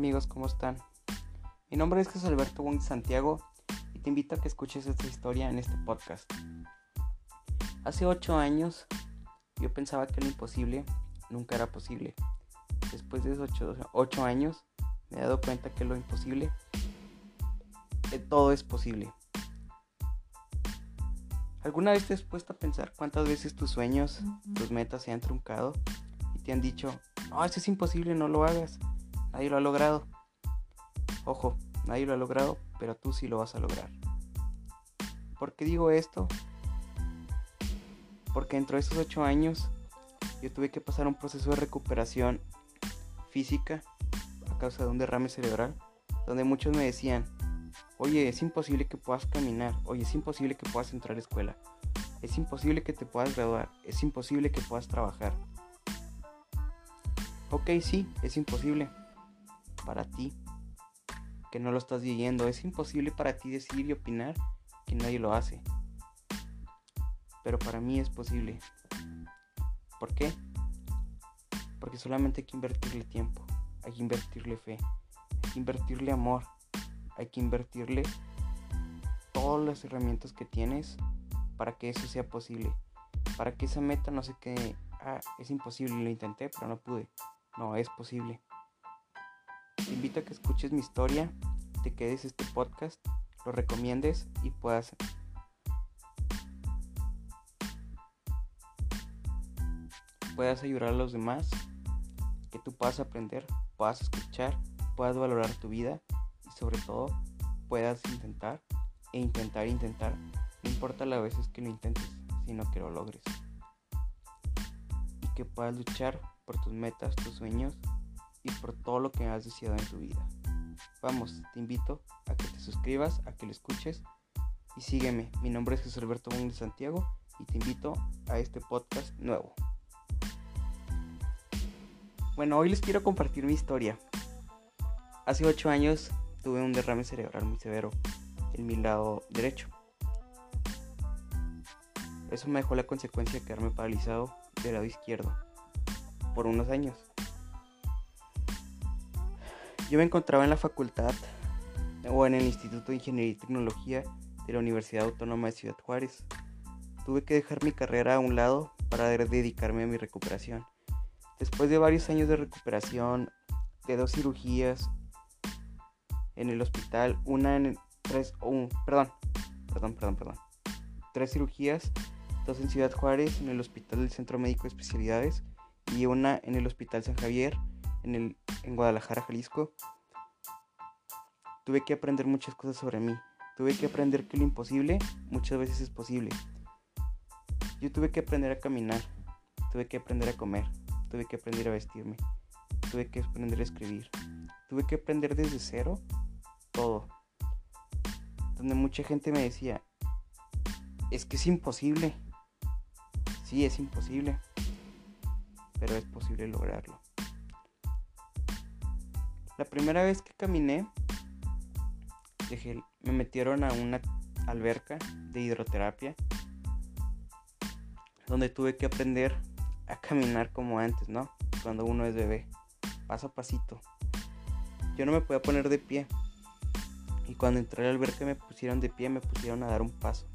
amigos, ¿cómo están? Mi nombre es Jesús Alberto Wong Santiago y te invito a que escuches esta historia en este podcast. Hace 8 años yo pensaba que lo imposible nunca era posible. Después de esos 8, años me he dado cuenta que lo imposible, que todo es posible. ¿Alguna vez te has puesto a pensar cuántas veces tus sueños, tus metas se han truncado y te han dicho, no, eso es imposible, no lo hagas? Nadie lo ha logrado. Ojo, nadie lo ha logrado, pero tú sí lo vas a lograr. ¿Por qué digo esto? Porque dentro de esos ocho años yo tuve que pasar un proceso de recuperación física a causa de un derrame cerebral, donde muchos me decían, oye, es imposible que puedas caminar, oye, es imposible que puedas entrar a escuela, es imposible que te puedas graduar, es imposible que puedas trabajar. Ok, sí, es imposible, para ti que no lo estás viviendo. Es imposible para ti decir y opinar que nadie lo hace. Pero para mí es posible. ¿Por qué? Porque solamente hay que invertirle tiempo, hay que invertirle fe, hay que invertirle amor, hay que invertirle todas las herramientas que tienes para que eso sea posible. Para que esa meta no se quede, ah, es imposible, lo intenté, pero no pude. No, es posible. Te invito a que escuches mi historia, te quedes este podcast, lo recomiendes y puedas puedas ayudar a los demás, que tú puedas aprender, puedas escuchar, puedas valorar tu vida y sobre todo puedas intentar e intentar intentar. No importa las veces que lo intentes, sino que lo logres. Y que puedas luchar por tus metas, tus sueños y por todo lo que has deseado en tu vida. Vamos, te invito a que te suscribas, a que lo escuches y sígueme. Mi nombre es Jesús Alberto de Santiago y te invito a este podcast nuevo. Bueno, hoy les quiero compartir mi historia. Hace 8 años tuve un derrame cerebral muy severo en mi lado derecho. Eso me dejó la consecuencia de quedarme paralizado del lado izquierdo por unos años. Yo me encontraba en la facultad o en el Instituto de Ingeniería y Tecnología de la Universidad Autónoma de Ciudad Juárez. Tuve que dejar mi carrera a un lado para dedicarme a mi recuperación. Después de varios años de recuperación, de dos cirugías en el hospital, una en tres, perdón, perdón, perdón, perdón, tres cirugías, dos en Ciudad Juárez, en el Hospital del Centro Médico de Especialidades y una en el Hospital San Javier en, el, en Guadalajara, Jalisco, tuve que aprender muchas cosas sobre mí. Tuve que aprender que lo imposible muchas veces es posible. Yo tuve que aprender a caminar, tuve que aprender a comer, tuve que aprender a vestirme, tuve que aprender a escribir, tuve que aprender desde cero todo. Donde mucha gente me decía, es que es imposible. Sí, es imposible, pero es posible lograrlo. La primera vez que caminé, me metieron a una alberca de hidroterapia donde tuve que aprender a caminar como antes, ¿no? Cuando uno es bebé, paso a pasito. Yo no me podía poner de pie. Y cuando entré a la alberca me pusieron de pie, me pusieron a dar un paso.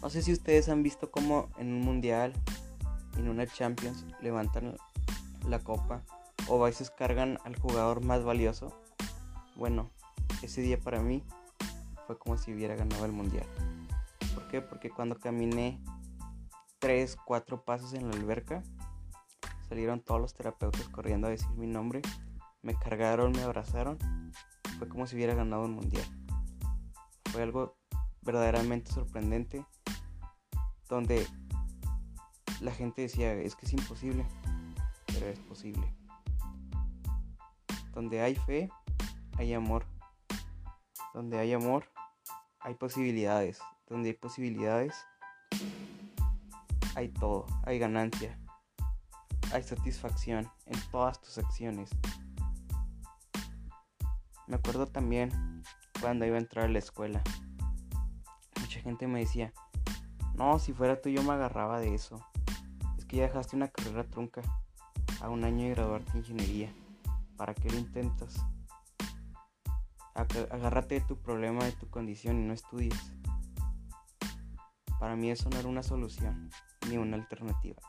No sé si ustedes han visto cómo en un mundial, en una Champions, levantan la copa o veces cargan al jugador más valioso. Bueno, ese día para mí fue como si hubiera ganado el mundial. ¿Por qué? Porque cuando caminé 3, 4 pasos en la alberca, salieron todos los terapeutas corriendo a decir mi nombre, me cargaron, me abrazaron, fue como si hubiera ganado un mundial. Fue algo verdaderamente sorprendente, donde la gente decía, es que es imposible, pero es posible. Donde hay fe, hay amor. Donde hay amor, hay posibilidades. Donde hay posibilidades, hay todo. Hay ganancia. Hay satisfacción en todas tus acciones. Me acuerdo también cuando iba a entrar a la escuela. Mucha gente me decía, no, si fuera tú yo me agarraba de eso. Es que ya dejaste una carrera trunca a un año de graduarte de ingeniería ¿para qué lo intentas? Agárrate de tu problema, de tu condición y no estudies. Para mí eso no era una solución ni una alternativa.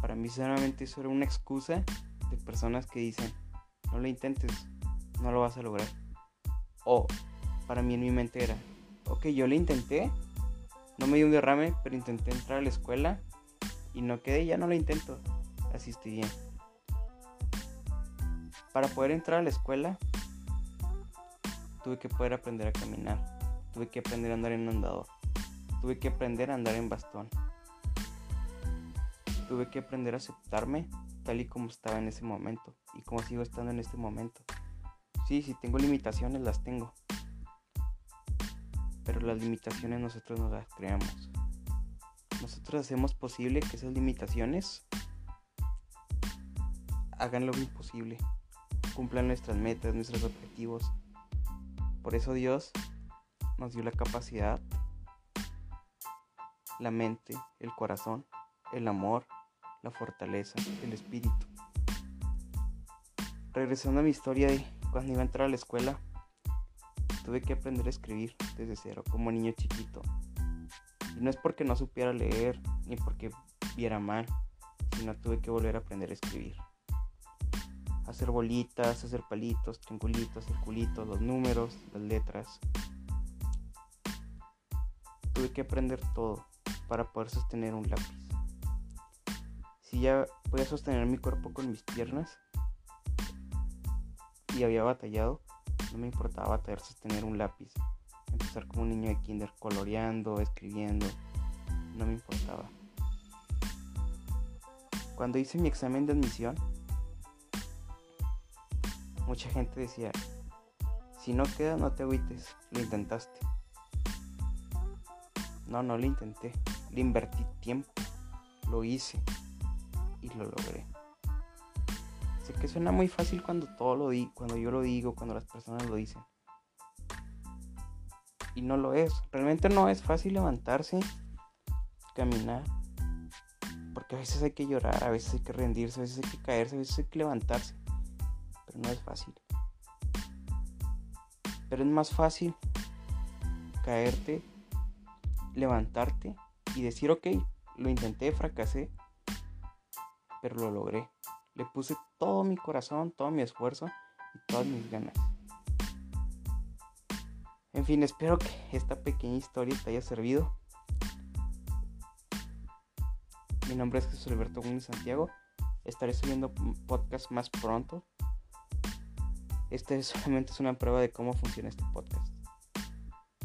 Para mí solamente eso era una excusa de personas que dicen, no lo intentes, no lo vas a lograr. O para mí en mi mente era, ok, yo lo intenté, no me dio un derrame, pero intenté entrar a la escuela y no quedé, ya no lo intento, así estoy bien. Para poder entrar a la escuela, tuve que poder aprender a caminar, tuve que aprender a andar en andador, tuve que aprender a andar en bastón, tuve que aprender a aceptarme tal y como estaba en ese momento y como sigo estando en este momento. Sí, si tengo limitaciones, las tengo. Pero las limitaciones nosotros nos las creamos. Nosotros hacemos posible que esas limitaciones hagan lo imposible, cumplan nuestras metas, nuestros objetivos. Por eso Dios nos dio la capacidad, la mente, el corazón, el amor, la fortaleza, el espíritu. Regresando a mi historia de cuando iba a entrar a la escuela, tuve que aprender a escribir desde cero, como niño chiquito. Y no es porque no supiera leer, ni porque viera mal, sino tuve que volver a aprender a escribir. Hacer bolitas, hacer palitos, triangulitos, circulitos, los números, las letras. Tuve que aprender todo para poder sostener un lápiz. Si ya podía sostener mi cuerpo con mis piernas, y había batallado, no me importaba batallar sostener un lápiz. Empezar como un niño de kinder coloreando, escribiendo, no me importaba. Cuando hice mi examen de admisión, mucha gente decía, si no queda no te agüites, lo intentaste. No, no lo intenté, le invertí tiempo, lo hice y lo logré. Sé que suena muy fácil cuando todo lo di, cuando yo lo digo, cuando las personas lo dicen. Y no lo es. Realmente no es fácil levantarse, caminar. Porque a veces hay que llorar, a veces hay que rendirse, a veces hay que caerse, a veces hay que levantarse. No es fácil. Pero es más fácil caerte, levantarte y decir, ok, lo intenté, fracasé, pero lo logré. Le puse todo mi corazón, todo mi esfuerzo y todas mis ganas. En fin, espero que esta pequeña historia te haya servido. Mi nombre es Jesús Alberto Gómez Santiago. Estaré subiendo podcast más pronto. Este solamente es una prueba de cómo funciona este podcast.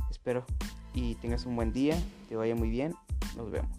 Espero y tengas un buen día, te vaya muy bien. Nos vemos.